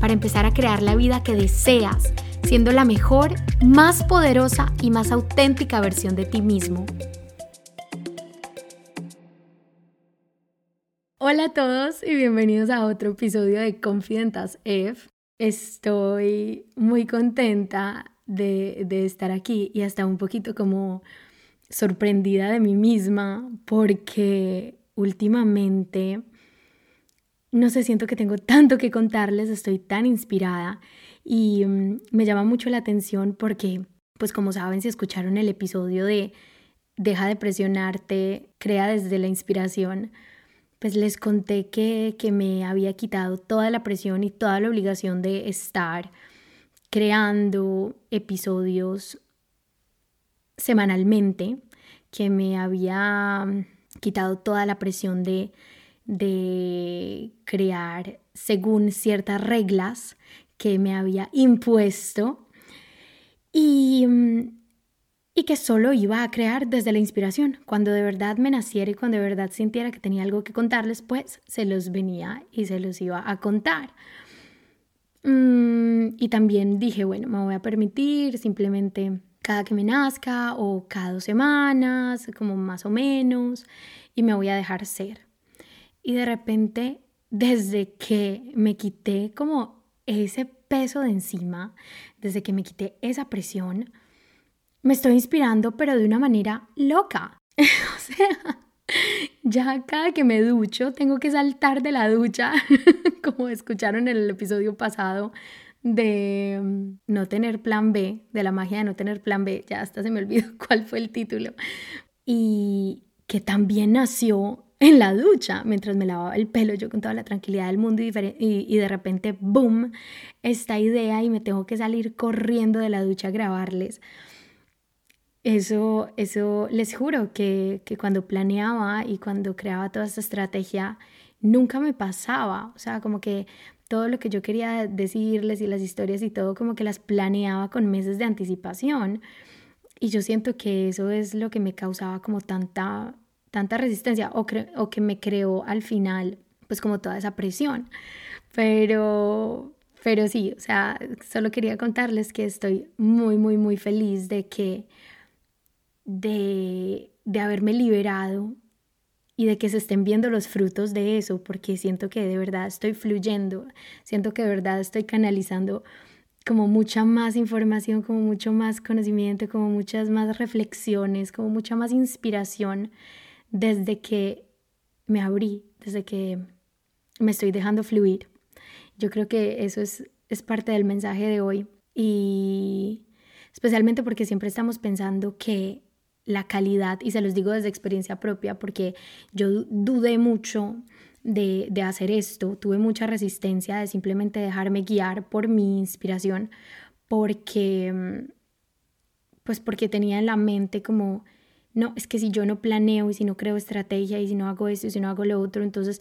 para empezar a crear la vida que deseas, siendo la mejor, más poderosa y más auténtica versión de ti mismo. Hola a todos y bienvenidos a otro episodio de Confidentas F. Estoy muy contenta de, de estar aquí y hasta un poquito como sorprendida de mí misma porque últimamente, no sé, siento que tengo tanto que contarles, estoy tan inspirada y mm, me llama mucho la atención porque, pues como saben, si escucharon el episodio de Deja de presionarte, crea desde la inspiración, pues les conté que, que me había quitado toda la presión y toda la obligación de estar creando episodios semanalmente, que me había mm, quitado toda la presión de, de crear según ciertas reglas que me había impuesto y, mm, y que solo iba a crear desde la inspiración. Cuando de verdad me naciera y cuando de verdad sintiera que tenía algo que contarles, pues se los venía y se los iba a contar. Mm, y también dije, bueno, me voy a permitir simplemente cada que me nazca o cada dos semanas, como más o menos, y me voy a dejar ser. Y de repente, desde que me quité como ese peso de encima, desde que me quité esa presión, me estoy inspirando, pero de una manera loca. o sea, ya cada que me ducho tengo que saltar de la ducha, como escucharon en el episodio pasado de mm, no tener plan B, de la magia de no tener plan B, ya hasta se me olvidó cuál fue el título, y que también nació en la ducha, mientras me lavaba el pelo, yo con toda la tranquilidad del mundo y, y, de repente, ¡boom!, esta idea y me tengo que salir corriendo de la ducha a grabarles. Eso, eso les juro que, que cuando planeaba y cuando creaba toda esta estrategia, nunca me pasaba. O sea, como que todo lo que yo quería decirles y las historias y todo, como que las planeaba con meses de anticipación. Y yo siento que eso es lo que me causaba como tanta, tanta resistencia o, o que me creó al final, pues como toda esa presión. Pero, pero sí, o sea, solo quería contarles que estoy muy, muy, muy feliz de que de, de haberme liberado y de que se estén viendo los frutos de eso, porque siento que de verdad estoy fluyendo, siento que de verdad estoy canalizando como mucha más información, como mucho más conocimiento, como muchas más reflexiones, como mucha más inspiración desde que me abrí, desde que me estoy dejando fluir. Yo creo que eso es, es parte del mensaje de hoy y especialmente porque siempre estamos pensando que la calidad, y se los digo desde experiencia propia, porque yo dudé mucho de, de, hacer esto, tuve mucha resistencia de simplemente dejarme guiar por mi inspiración, porque, pues porque tenía en la mente como, no, es que si yo no planeo y si no creo estrategia y si no hago esto y si no hago lo otro, entonces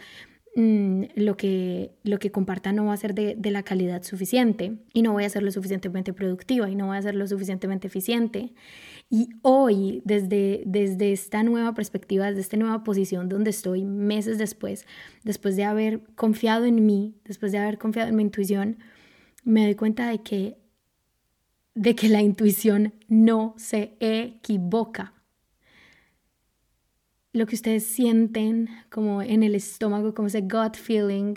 mm, lo, que, lo que comparta no va a ser de, de, la calidad suficiente y no voy a ser lo suficientemente productiva y no voy a ser lo suficientemente eficiente. Y hoy, desde, desde esta nueva perspectiva, desde esta nueva posición donde estoy meses después, después de haber confiado en mí, después de haber confiado en mi intuición, me doy cuenta de que, de que la intuición no se equivoca. Lo que ustedes sienten como en el estómago, como ese gut feeling,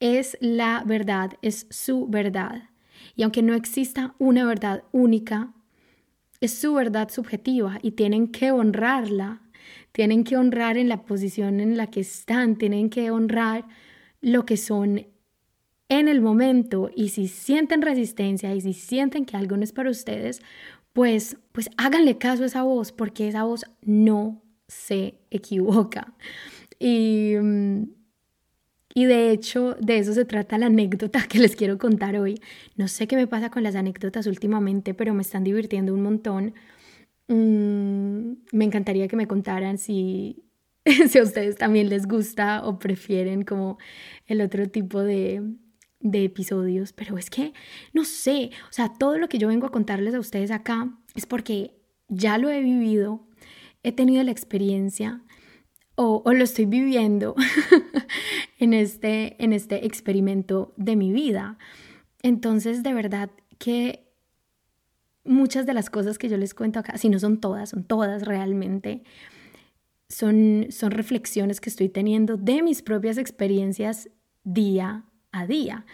es la verdad, es su verdad. Y aunque no exista una verdad única, es su verdad subjetiva y tienen que honrarla, tienen que honrar en la posición en la que están, tienen que honrar lo que son en el momento y si sienten resistencia y si sienten que algo no es para ustedes, pues pues háganle caso a esa voz porque esa voz no se equivoca. Y mm, Y de hecho, de eso se trata la anécdota que les quiero contar hoy. No sé qué me pasa con las anécdotas últimamente, pero me están divirtiendo un montón. Mm, me encantaría que me contaran si, si a ustedes también les gusta o prefieren como el otro tipo de, de episodios, pero es que, no sé, o sea, todo lo que yo vengo a contarles a ustedes acá es porque ya lo he vivido, he tenido la experiencia o, lo estoy viviendo en, este, en este experimento de mi vida. Entonces, de verdad que muchas de las cosas que yo les cuento acá, si no son todas, son todas realmente, son, son reflexiones que estoy teniendo de mis propias experiencias día a día.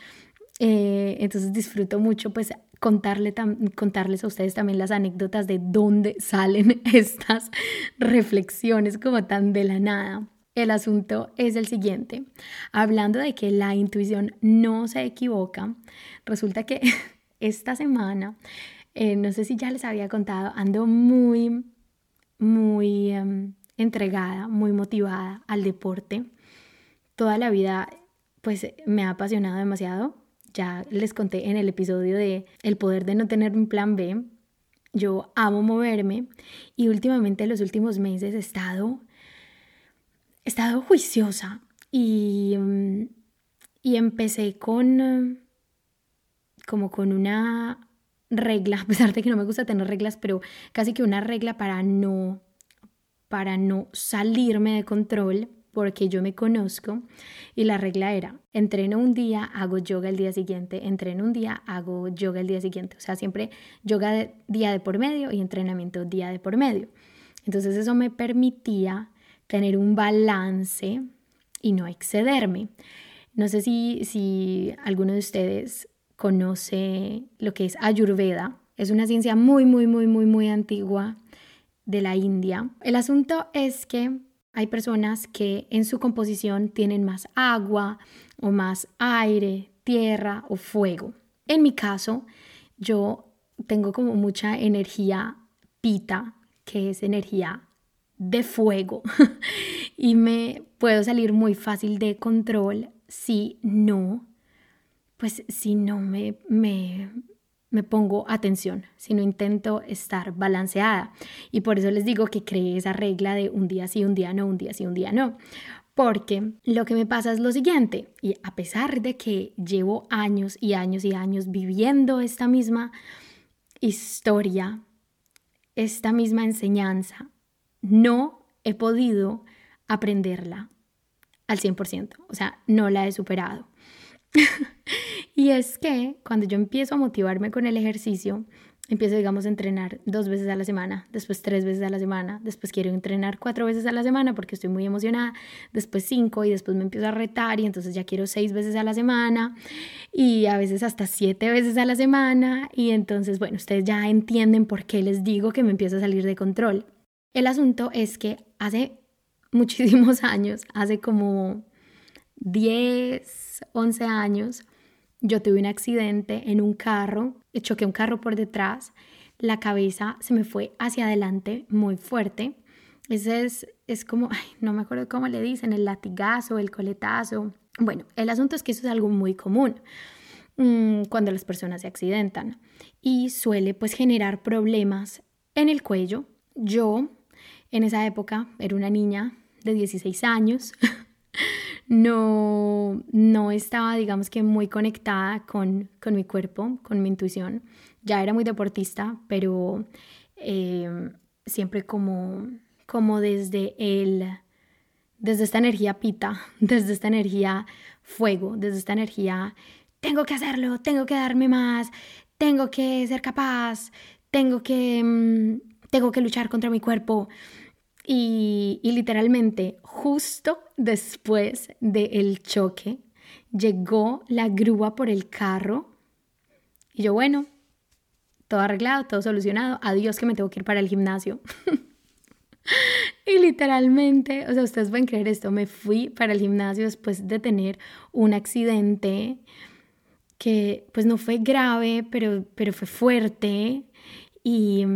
Eh, entonces disfruto mucho pues contarle contarles a ustedes también las anécdotas de dónde salen estas reflexiones como tan de la nada. El asunto es el siguiente. Hablando de que la intuición no se equivoca, resulta que esta semana, eh, no sé si ya les había contado, ando muy, muy em, entregada, muy motivada al deporte. Toda la vida pues me ha apasionado demasiado. Ya les conté en el episodio de El poder de no tener un plan B. Yo amo moverme y últimamente en los últimos meses he estado, he estado juiciosa y, mm, y empecé con como con una regla, a pesar de que no me gusta tener reglas, pero casi que una regla para no para no salirme de control porque yo me conozco y la regla era, entreno un día, hago yoga el día siguiente, entreno un día, hago yoga el día siguiente, o sea, siempre yoga día de por medio y entrenamiento día de por medio. Entonces eso me permitía tener un balance y no excederme. No sé si, si alguno de ustedes conoce lo que es Ayurveda. Es una ciencia muy, muy, muy, muy, muy antigua de la India. El asunto es que hay personas que en su composición tienen más agua o más aire, tierra o fuego. En mi caso, yo tengo como mucha energía pita, que es energía de fuego, y me puedo salir muy fácil de control si no, pues si no me, me, me pongo atención, sino intento estar balanceada. Y por eso les digo que creé esa regla de un día sí, un día no, un día sí, un día no. Porque lo que me pasa es lo siguiente, y a pesar de que llevo años y años y años viviendo esta misma historia, esta misma enseñanza, no he podido aprenderla al 100%, o sea, no la he superado. y es que cuando yo empiezo a motivarme con el ejercicio, empiezo, digamos, a entrenar dos veces a la semana, después tres veces a la semana, después quiero entrenar cuatro veces a la semana porque estoy muy emocionada, después cinco y después me empiezo a retar y entonces ya quiero seis veces a la semana y a veces hasta siete veces a la semana y entonces, bueno, ustedes ya entienden por qué les digo que me empiezo a salir de control. El asunto es que hace muchísimos años, hace como 10, 11 años, yo tuve un accidente en un carro, choqué un carro por detrás, la cabeza se me fue hacia adelante muy fuerte. Ese es, es como, no me acuerdo cómo le dicen, el latigazo, el coletazo. Bueno, el asunto es que eso es algo muy común mm, cuando las personas se accidentan y suele pues generar problemas en el cuello. Yo en esa época era una niña de 16 años. no, no estaba, digamos que muy conectada con, con mi cuerpo, con mi intuición. Ya era muy deportista, pero em, siempre como, como desde el, desde esta energía pita, desde esta energía fuego, desde esta energía, tengo que hacerlo, tengo que darme más, tengo que ser capaz, tengo que, mm, tengo que luchar contra mi cuerpo. Y, literalmente, justo después del choque, llegó la grúa por el carro. Y yo, bueno, todo arreglado, todo solucionado. Adiós que me tengo que ir para el gimnasio. y literalmente, o sea, ustedes pueden creer esto, me fui para el gimnasio después de tener un accidente que pues no fue grave, pero, pero fue fuerte. Y,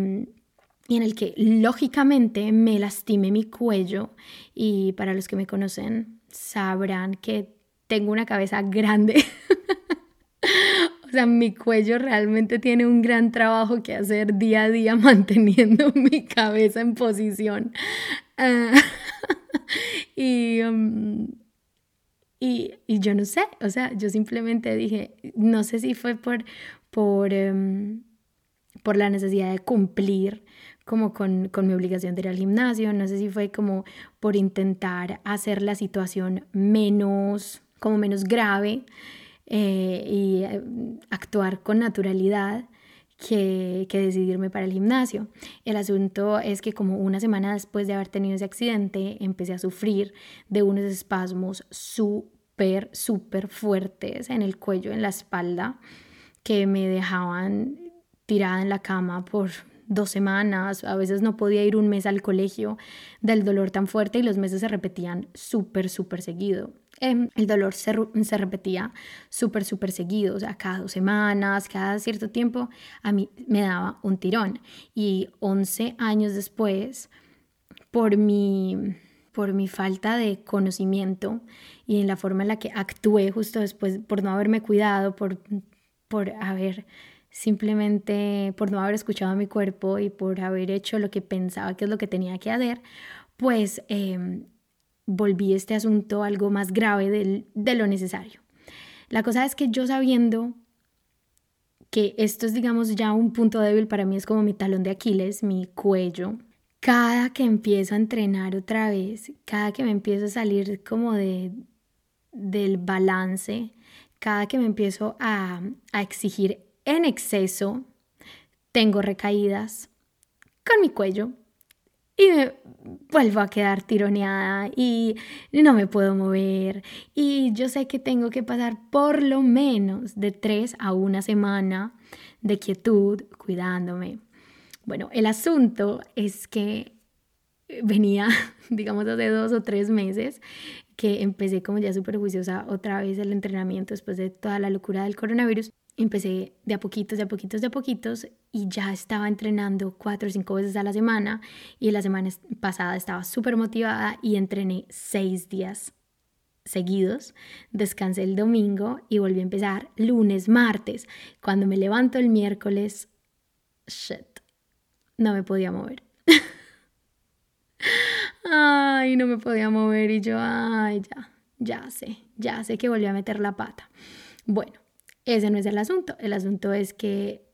y en el que lógicamente me lastimé mi cuello y para los que me conocen sabrán que tengo una cabeza grande. o sea, mi cuello realmente tiene un gran trabajo que hacer día a día manteniendo mi cabeza en posición. Y, um, y, y, yo no sé, o sea, yo simplemente dije, no sé si fue por, por, um, por la necesidad de cumplir como con, con, mi obligación de ir al gimnasio, no sé si fue como por intentar hacer la situación menos, como menos grave eh, y eh, actuar con naturalidad. Que, que, decidirme para el gimnasio. El asunto es que como una semana después de haber tenido ese accidente, empecé a sufrir de unos espasmos súper, súper fuertes en el cuello, en la espalda, que me dejaban tirada en la cama por dos semanas, a veces no podía ir un mes al colegio del dolor tan fuerte y los meses se repetían súper, súper seguido. Em, el dolor se, repetía súper, súper seguido, o sea, cada dos semanas, cada cierto tiempo, a mí me daba un tirón. Y 11 años después, por mi, por mi falta de conocimiento y en la forma en la que actué justo después, por no haberme cuidado, por, por haber simplemente por no haber escuchado a mi cuerpo y por haber hecho lo que pensaba que es lo que tenía que hacer, pues em, volví este asunto algo más grave de lo necesario. La cosa es que yo sabiendo que esto es, digamos, ya un punto débil para mí, es como mi talón de Aquiles, mi cuello. Cada que empiezo a entrenar otra vez, cada que me empiezo a salir como de, del balance, cada que me empiezo a, a exigir en exceso, tengo recaídas con mi cuello y me vuelvo a quedar tironeada y no me puedo mover y yo sé que tengo que pasar por lo menos de tres a una semana de quietud cuidándome. Bueno, el asunto es que venía, digamos, hace dos o tres meses que empecé como ya súper juiciosa otra vez el entrenamiento después de toda la locura del coronavirus empecé de a poquitos, de a poquitos, de a poquitos y ya estaba entrenando cuatro o cinco veces a la semana y la semana pasada estaba súper motivada y entrené seis días seguidos, descansé el domingo y volví a empezar lunes, martes. Cuando me levanto el miércoles, shit, no me podía mover. ay, no me podía mover y yo, ay, ya, ya sé, ya sé que volví a meter la pata. Bueno, ese no es el asunto. El asunto es que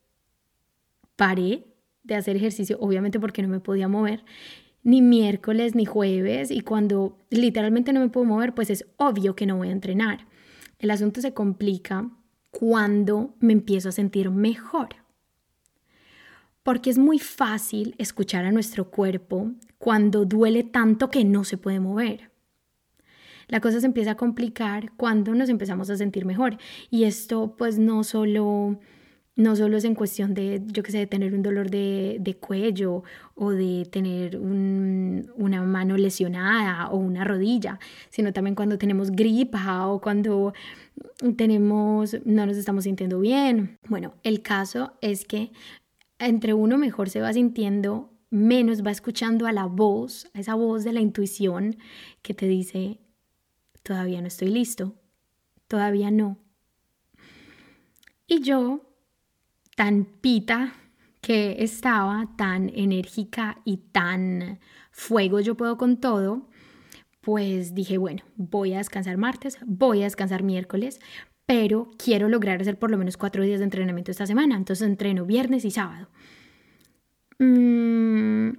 paré de hacer ejercicio, obviamente porque no me podía mover, ni miércoles ni jueves, y cuando literalmente no me puedo mover, pues es obvio que no voy a entrenar. El asunto se complica cuando me empiezo a sentir mejor. Porque es muy fácil escuchar a nuestro cuerpo cuando duele tanto que no se puede mover la cosa se empieza a complicar cuando nos empezamos a sentir mejor. Y esto pues no solo, no solo es en cuestión de, yo qué sé, de tener un dolor de, cuello o de tener una mano lesionada o una rodilla, sino también cuando tenemos gripa o cuando tenemos, no nos estamos sintiendo bien. Bueno, el caso es que entre uno mejor se va sintiendo, menos va escuchando a la voz, a esa voz de la intuición que te dice, todavía no estoy listo, todavía no. Y yo, tan pita que estaba, tan enérgica y tan fuego yo puedo con todo, pues dije, bueno, voy a descansar martes, voy a descansar miércoles, pero quiero lograr hacer por lo menos cuatro días de entrenamiento esta semana, entonces entreno viernes y sábado. Mm,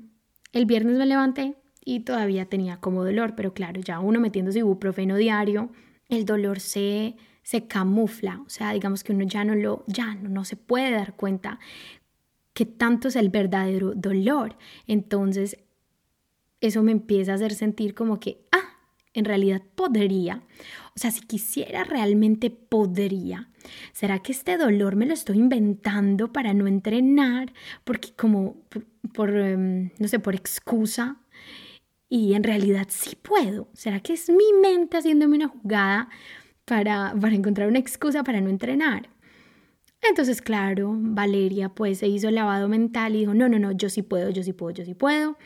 el viernes me levanté, y todavía tenía como dolor, pero claro, ya uno metiéndose ibuprofeno diario, el dolor se, se camufla, o sea, digamos que uno ya no lo, ya no, no se puede dar cuenta que tanto es el verdadero dolor. Entonces, eso me empieza a hacer sentir como que, ah, en realidad podría. O sea, si quisiera realmente podría. ¿Será que este dolor me lo estoy inventando para no entrenar? Porque como por, em, no sé, por excusa y en realidad sí puedo. ¿Será que es mi mente haciéndome una jugada para, para encontrar una excusa para no entrenar? Entonces, claro, Valeria pues se hizo el lavado mental y dijo, no, no, no, yo sí puedo, yo sí puedo, yo sí puedo.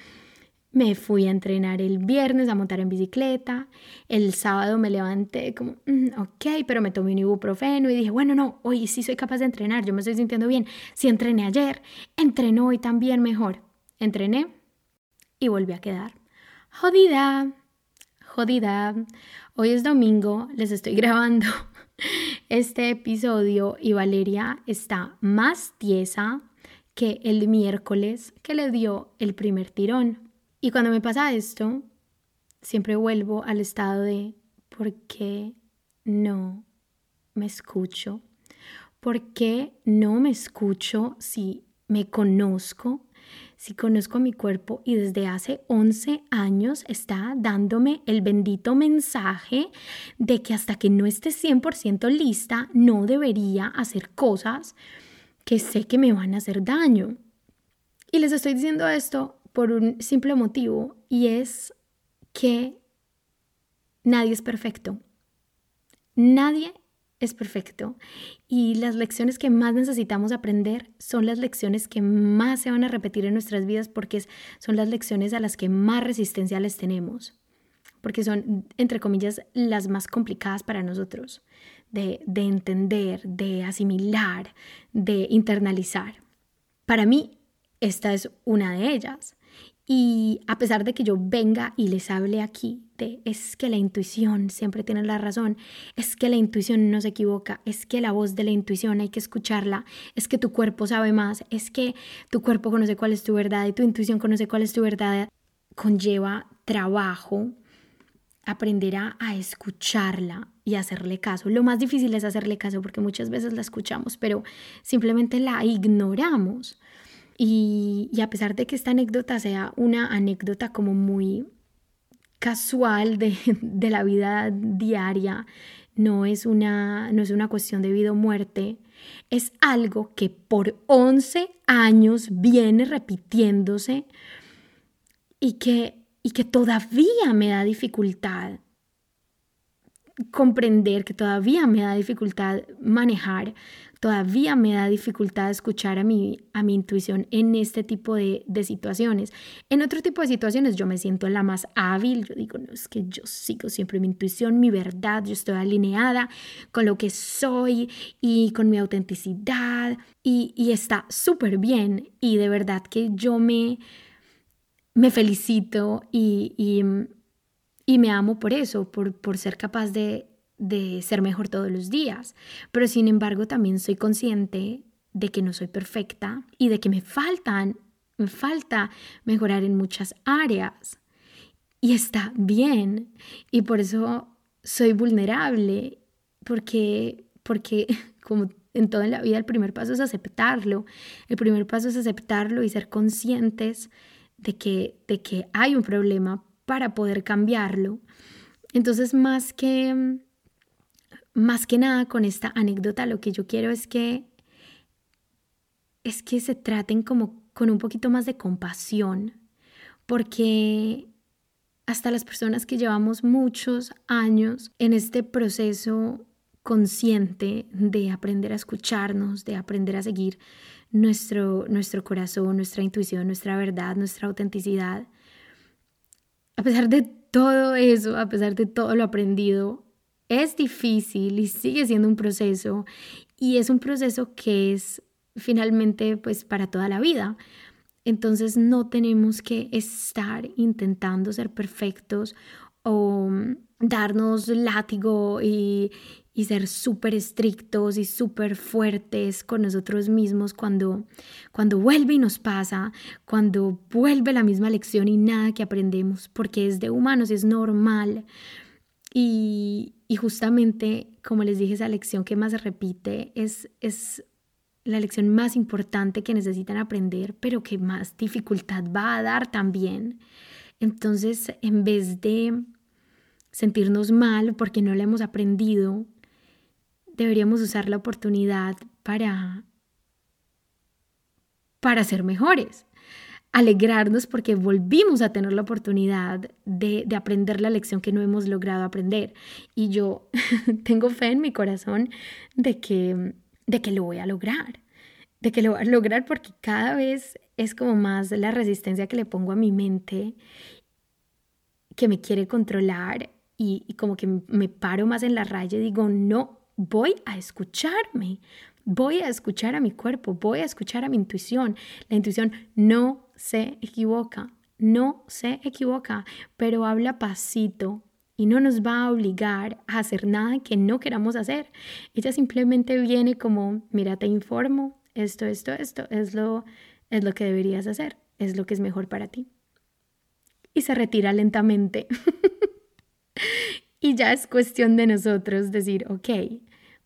Me fui a entrenar el viernes a montar en bicicleta. El sábado me levanté como, mm, ok, pero me tomé un ibuprofeno y dije, bueno, no, hoy sí soy capaz de entrenar, yo me estoy sintiendo bien. Si entrené ayer, entreno hoy también mejor. Entrené y volví a quedar. Jodida, jodida. Hoy es domingo, les estoy grabando este episodio y Valeria está más tiesa que el miércoles que le dio el primer tirón. Y cuando me pasa esto, siempre vuelvo al estado de ¿por qué no me escucho? ¿Por qué no me escucho si me conozco? Si conozco mi cuerpo y desde hace 11 años está dándome el bendito mensaje de que hasta que no esté 100% lista no debería hacer cosas que sé que me van a hacer daño. Y les estoy diciendo esto por un simple motivo y es que nadie es perfecto. Nadie es perfecto y las lecciones que más necesitamos aprender son las lecciones que más se van a repetir en nuestras vidas porque son las lecciones a las que más resistencia les tenemos, porque son, entre comillas, las más complicadas para nosotros de, de entender, de asimilar, de internalizar. Para mí, esta es una de ellas. Y a pesar de que yo venga y les hable aquí es que la intuición siempre tiene la razón, es que la intuición no se equivoca, es que la voz de la intuición hay que escucharla, es que tu cuerpo sabe más, es que tu cuerpo conoce cuál es tu verdad y tu intuición conoce cuál es tu verdad, conlleva trabajo aprender a, escucharla y hacerle caso. Lo más difícil es hacerle caso porque muchas veces la escuchamos, pero simplemente la ignoramos. Y, a pesar de que esta anécdota sea una anécdota como muy casual de, de la vida diaria, no es, una, no es una cuestión de vida o muerte, es algo que por 11 años viene repitiéndose y que, y que todavía me da dificultad comprender, que todavía me da dificultad manejar, todavía me da dificultad escuchar a mi, a mi intuición en este tipo de, de, situaciones. En otro tipo de situaciones yo me siento la más hábil, yo digo, no, es que yo sigo siempre mi intuición, mi verdad, yo estoy alineada con lo que soy y con mi autenticidad y, está súper bien y de verdad que yo me, me felicito y, y y me amo por eso, por, por ser capaz de, de ser mejor todos los días. Pero sin embargo también soy consciente de que no soy perfecta y de que me faltan, me falta mejorar en muchas áreas. Y está bien. Y por eso soy vulnerable, porque, porque como en toda la vida el primer paso es aceptarlo. El primer paso es aceptarlo y ser conscientes de que, de que hay un problema para poder cambiarlo. Entonces, más que, más que nada con esta anécdota, lo que yo quiero es que, es que se traten como con un poquito más de compasión, porque hasta las personas que llevamos muchos años en este proceso consciente de aprender a escucharnos, de aprender a seguir nuestro, nuestro corazón, nuestra intuición, nuestra verdad, nuestra autenticidad, a pesar de todo eso, a pesar de todo lo aprendido, es difícil y sigue siendo un proceso y es un proceso que es finalmente pues para toda la vida. Entonces no tenemos que estar intentando ser perfectos o darnos látigo y, y ser súper estrictos y súper fuertes con nosotros mismos cuando, cuando vuelve y nos pasa, cuando vuelve la misma lección y nada que aprendemos, porque es de humanos, es normal. Y, y justamente, como les dije, esa lección que más se repite es, es la lección más importante que necesitan aprender, pero que más dificultad va a dar también. Entonces, en vez de sentirnos mal porque no la hemos aprendido, deberíamos usar la oportunidad para, para ser mejores. Alegrarnos porque volvimos a tener la oportunidad de, de aprender la lección que no hemos logrado aprender. Y yo tengo fe en mi corazón de que, de que lo voy a lograr de que lo voy a lograr porque cada vez es como más la resistencia que le pongo a mi mente que me quiere controlar y, como que me paro más en la raya y digo, no, voy a escucharme, voy a escuchar a mi cuerpo, voy a escuchar a mi intuición. La intuición no se equivoca, no se equivoca, pero habla pasito y no nos va a obligar a hacer nada que no queramos hacer. Ella simplemente viene como, mira, te informo, esto, esto, esto es lo, es lo que deberías hacer, es lo que es mejor para ti. Y se retira lentamente. y ya es cuestión de nosotros decir, ok,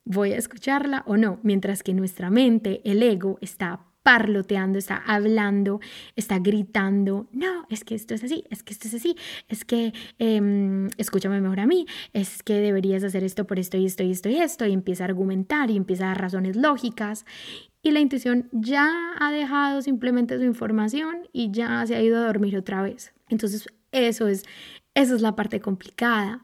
voy a escucharla o no, mientras que nuestra mente, el ego, está parloteando, está hablando, está gritando, no, es que esto es así, es que esto es así, es que em, escúchame mejor a mí, es que deberías hacer esto por esto y esto y esto y esto, y empieza a argumentar y empieza a dar razones lógicas. Y la intuición ya ha dejado simplemente su información y ya se ha ido a dormir otra vez. Entonces, eso es, eso es la parte complicada.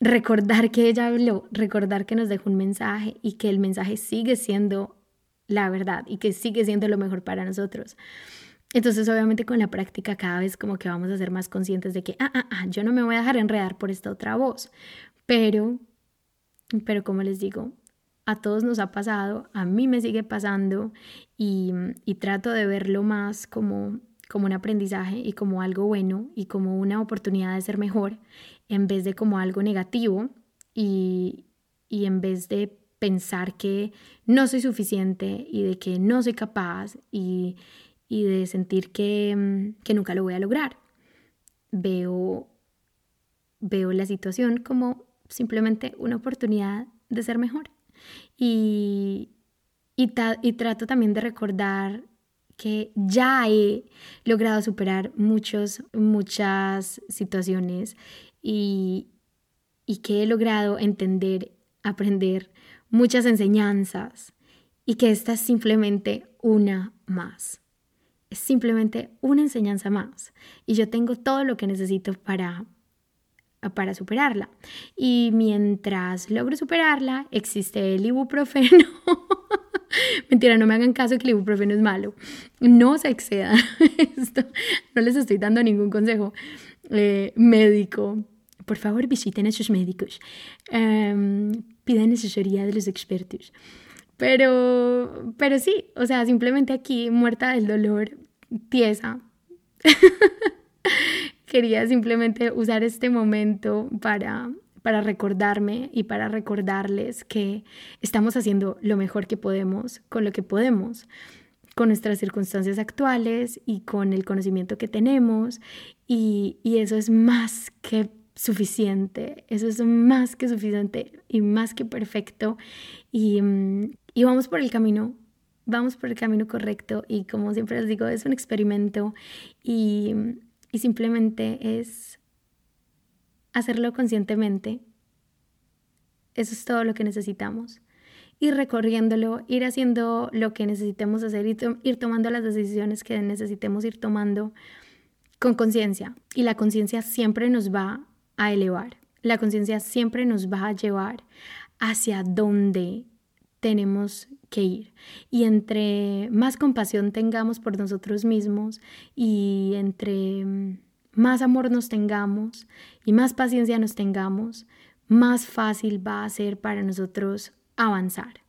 Recordar que ella habló, recordar que nos dejó un mensaje y que el mensaje sigue siendo la verdad y que sigue siendo lo mejor para nosotros. Entonces, obviamente con la práctica cada vez como que vamos a ser más conscientes de que, ah, ah, ah, yo no me voy a dejar enredar por esta otra voz. Pero, pero como les digo, a todos nos ha pasado, a mí me sigue pasando y, y trato de verlo más como, como un aprendizaje y como algo bueno y como una oportunidad de ser mejor en vez de como algo negativo y, y en vez de pensar que no soy suficiente y de que no soy capaz y, de sentir que, que, nunca lo voy a lograr. Veo, veo la situación como simplemente una oportunidad de ser mejor. Y, y, y trato también de recordar que ya he logrado superar muchos, muchas situaciones y, y que he logrado entender, aprender muchas enseñanzas y que esta es simplemente una más. Es simplemente una enseñanza más y yo tengo todo lo que necesito para para superarla. Y mientras logro superarla, existe el ibuprofeno. Mentira, no me hagan caso que el ibuprofeno es malo. No se exceda Esto, no les estoy dando ningún consejo eh, médico. Por favor, visiten a sus médicos. Um, pidan asesoría de los expertos. Pero, pero sí, o sea, simplemente aquí, muerta del dolor, tiesa. Quería simplemente usar este momento para, para recordarme y para recordarles que estamos haciendo lo mejor que podemos con lo que podemos, con nuestras circunstancias actuales y con el conocimiento que tenemos. Y, y eso es más que suficiente, eso es más que suficiente y más que perfecto y, mm, y, vamos por el camino, vamos por el camino correcto y como siempre les digo, es un experimento y, y simplemente es hacerlo conscientemente. Eso es todo lo que necesitamos. Ir recorriéndolo, ir haciendo lo que necesitemos hacer, y ir tomando las decisiones que necesitemos ir tomando con conciencia. Y la conciencia siempre nos va a elevar. La conciencia siempre nos va a llevar hacia donde tenemos que ir. Y entre más compasión tengamos por nosotros mismos y entre más amor nos tengamos y más paciencia nos tengamos, más fácil va a ser para nosotros avanzar.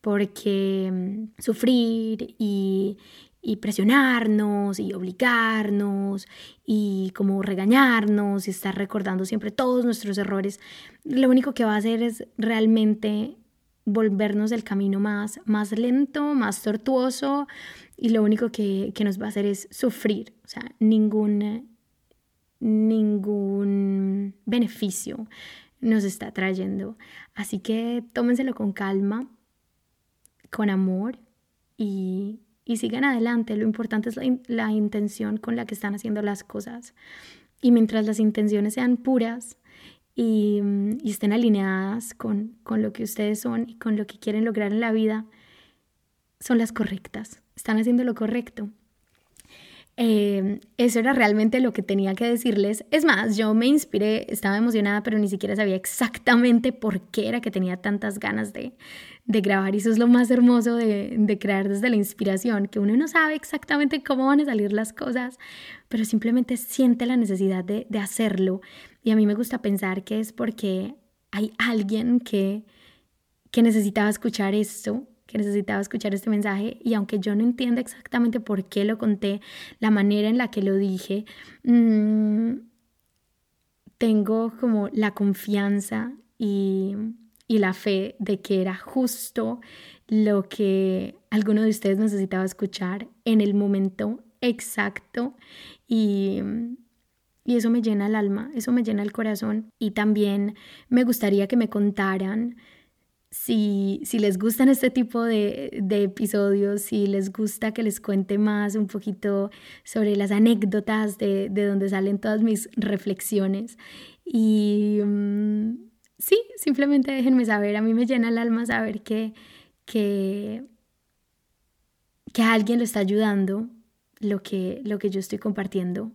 Porque mm, sufrir y, y presionarnos y obligarnos y como regañarnos y estar recordando siempre todos nuestros errores, lo único que va a hacer es realmente volvernos el camino más, más lento, más tortuoso y lo único que, que nos va a hacer es sufrir, o sea, ningún, ningún beneficio nos está trayendo. Así que tómenselo con calma, con amor y y sigan adelante. Lo importante es la, intención con la que están haciendo las cosas. Y mientras las intenciones sean puras y, estén alineadas con, con, lo que ustedes son y con lo que quieren lograr en la vida, son las correctas. Están haciendo lo correcto. Eh, eso era realmente lo que tenía que decirles. Es más, yo me inspiré, estaba emocionada, pero ni siquiera sabía exactamente por qué era que tenía tantas ganas de, de grabar. Y eso es lo más hermoso de, de crear desde la inspiración, que uno no sabe exactamente cómo van a salir las cosas, pero simplemente siente la necesidad de, de hacerlo. Y a mí me gusta pensar que es porque hay alguien que, que necesitaba escuchar esto que necesitaba escuchar este mensaje y aunque yo no entienda exactamente por qué lo conté, la manera en la que lo dije, mmm, tengo como la confianza y, y la fe de que era justo lo que alguno de ustedes necesitaba escuchar en el momento exacto y, y eso me llena el alma, eso me llena el corazón y también me gustaría que me contaran si, si les gustan este tipo de, de, episodios, si les gusta que les cuente más un poquito sobre las anécdotas de, de donde salen todas mis reflexiones. Y mm, sí, simplemente déjenme saber, a mí me llena el alma saber que, que, que alguien lo está ayudando, lo que, lo que yo estoy compartiendo,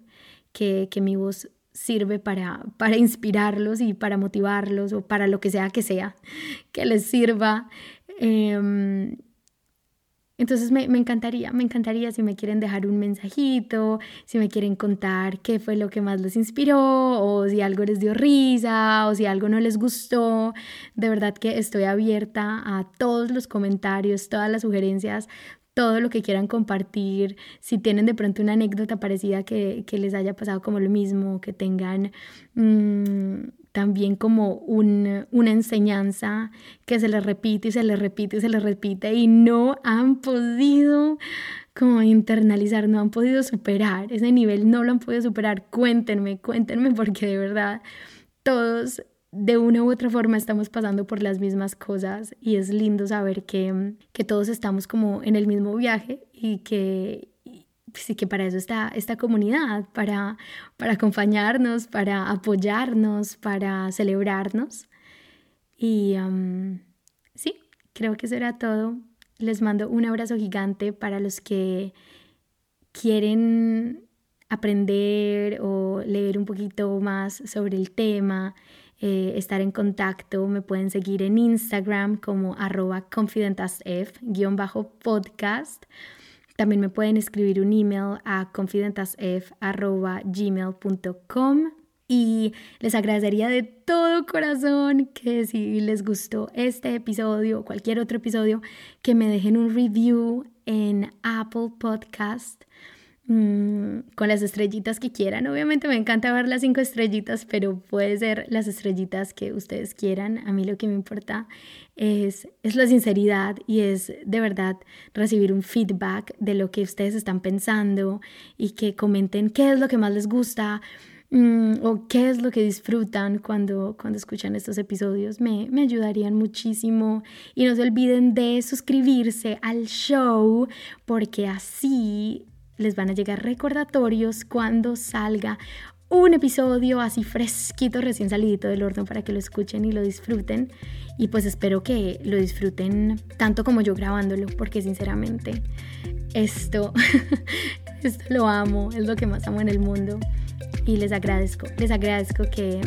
que, que mi voz sirve para, para inspirarlos y para motivarlos o para lo que sea que sea, que les sirva. Em, entonces me, me, encantaría, me encantaría si me quieren dejar un mensajito, si me quieren contar qué fue lo que más les inspiró, o si algo les dio risa, o si algo no les gustó. De verdad que estoy abierta a todos los comentarios, todas las sugerencias, todo lo que quieran compartir, si tienen de pronto una anécdota parecida que, les haya pasado como lo mismo, que tengan mmm, también como un, una enseñanza que se les repite y se les repite y se les repite y no han podido como internalizar, no han podido superar ese nivel, no lo han podido superar, cuéntenme, cuéntenme porque de verdad todos de una u otra forma estamos pasando por las mismas cosas y es lindo saber que, que todos estamos como en el mismo viaje y que, sí que para eso está esta comunidad, para, para acompañarnos, para apoyarnos, para celebrarnos. Y sí, creo que eso era todo. Les mando un abrazo gigante para los que quieren aprender o leer un poquito más sobre el tema eh, estar en contacto, me pueden seguir en Instagram como arroba confidentasf-podcast. También me pueden escribir un email a confidentasf.gmail.com y les agradecería de todo corazón que si les gustó este episodio o cualquier otro episodio, que me dejen un review en Apple Podcast Mm, con las estrellitas que quieran. Obviamente me encanta ver las cinco estrellitas, pero puede ser las estrellitas que ustedes quieran. A mí lo que me importa es, es la sinceridad y es de verdad recibir un feedback de lo que ustedes están pensando y que comenten qué es lo que más les gusta. Mm, o qué es lo que disfrutan cuando, cuando escuchan estos episodios. Me, me ayudarían muchísimo. Y no se olviden de suscribirse al show porque así les van a llegar recordatorios cuando salga un episodio así fresquito, recién salidito del horno para que lo escuchen y lo disfruten. Y pues espero que lo disfruten tanto como yo grabándolo, porque sinceramente esto, esto lo amo, es lo que más amo en el mundo. Y les agradezco, les agradezco que,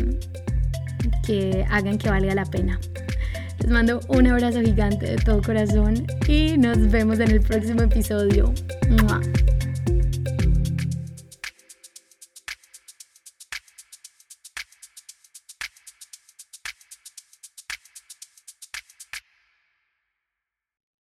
que hagan que valga la pena. Les mando un abrazo gigante de todo corazón y nos vemos en el próximo episodio.